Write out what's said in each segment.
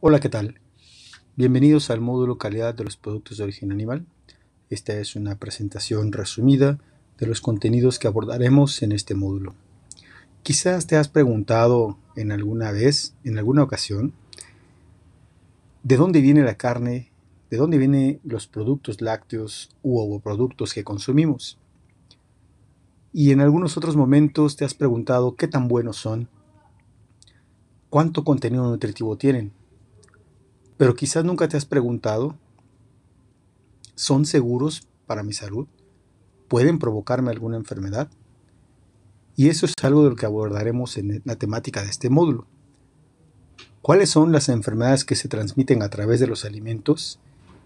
Hola, ¿qué tal? Bienvenidos al módulo calidad de los productos de origen animal. Esta es una presentación resumida de los contenidos que abordaremos en este módulo. Quizás te has preguntado en alguna vez, en alguna ocasión, de dónde viene la carne, de dónde vienen los productos lácteos u ovoproductos que consumimos. Y en algunos otros momentos te has preguntado qué tan buenos son, cuánto contenido nutritivo tienen. Pero quizás nunca te has preguntado, ¿son seguros para mi salud? ¿Pueden provocarme alguna enfermedad? Y eso es algo de lo que abordaremos en la temática de este módulo. ¿Cuáles son las enfermedades que se transmiten a través de los alimentos?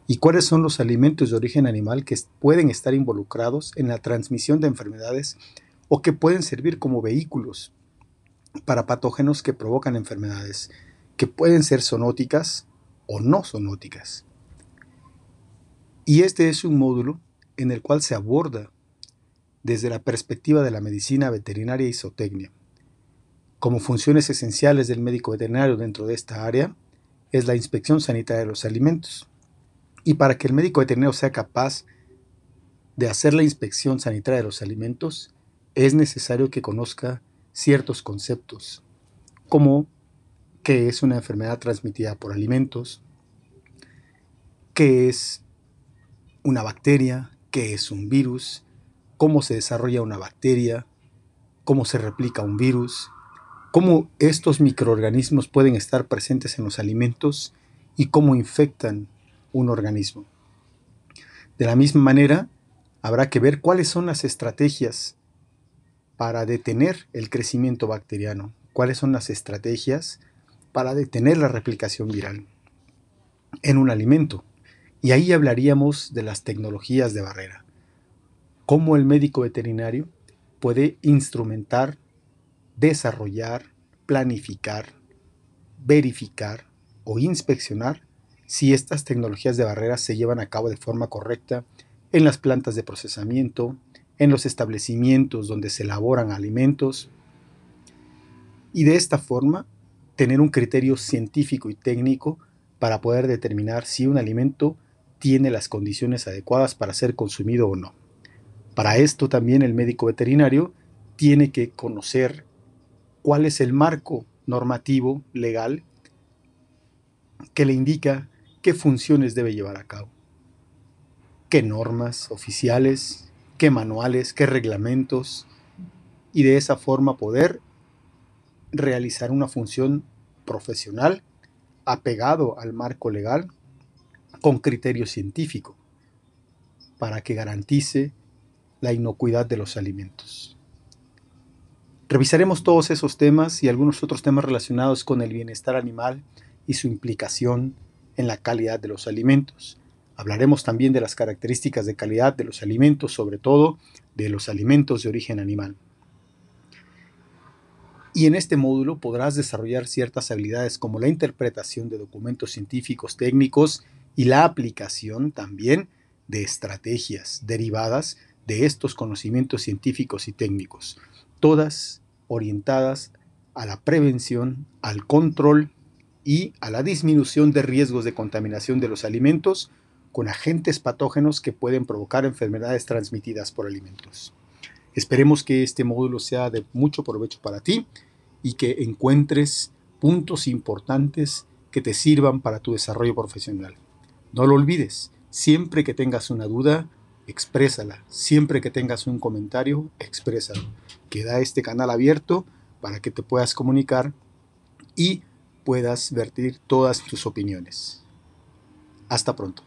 ¿Y cuáles son los alimentos de origen animal que pueden estar involucrados en la transmisión de enfermedades o que pueden servir como vehículos para patógenos que provocan enfermedades, que pueden ser zoonóticas o no zoonóticas? Y este es un módulo en el cual se aborda desde la perspectiva de la medicina veterinaria y zootecnia. Como funciones esenciales del médico veterinario dentro de esta área es la inspección sanitaria de los alimentos. Y para que el médico veterinario sea capaz de hacer la inspección sanitaria de los alimentos, es necesario que conozca ciertos conceptos, como qué es una enfermedad transmitida por alimentos, qué es una bacteria, qué es un virus, cómo se desarrolla una bacteria, cómo se replica un virus, cómo estos microorganismos pueden estar presentes en los alimentos y cómo infectan un organismo. De la misma manera, habrá que ver cuáles son las estrategias para detener el crecimiento bacteriano, cuáles son las estrategias para detener la replicación viral en un alimento. Y ahí hablaríamos de las tecnologías de barrera cómo el médico veterinario puede instrumentar, desarrollar, planificar, verificar o inspeccionar si estas tecnologías de barreras se llevan a cabo de forma correcta en las plantas de procesamiento, en los establecimientos donde se elaboran alimentos, y de esta forma tener un criterio científico y técnico para poder determinar si un alimento tiene las condiciones adecuadas para ser consumido o no. Para esto también el médico veterinario tiene que conocer cuál es el marco normativo legal que le indica qué funciones debe llevar a cabo, qué normas oficiales, qué manuales, qué reglamentos, y de esa forma poder realizar una función profesional apegado al marco legal con criterio científico para que garantice la inocuidad de los alimentos. Revisaremos todos esos temas y algunos otros temas relacionados con el bienestar animal y su implicación en la calidad de los alimentos. Hablaremos también de las características de calidad de los alimentos, sobre todo de los alimentos de origen animal. Y en este módulo podrás desarrollar ciertas habilidades como la interpretación de documentos científicos técnicos y la aplicación también de estrategias derivadas de estos conocimientos científicos y técnicos, todas orientadas a la prevención, al control y a la disminución de riesgos de contaminación de los alimentos con agentes patógenos que pueden provocar enfermedades transmitidas por alimentos. Esperemos que este módulo sea de mucho provecho para ti y que encuentres puntos importantes que te sirvan para tu desarrollo profesional. No lo olvides, siempre que tengas una duda, exprésala. Siempre que tengas un comentario, exprésalo. Queda este canal abierto para que te puedas comunicar y puedas vertir todas tus opiniones. Hasta pronto.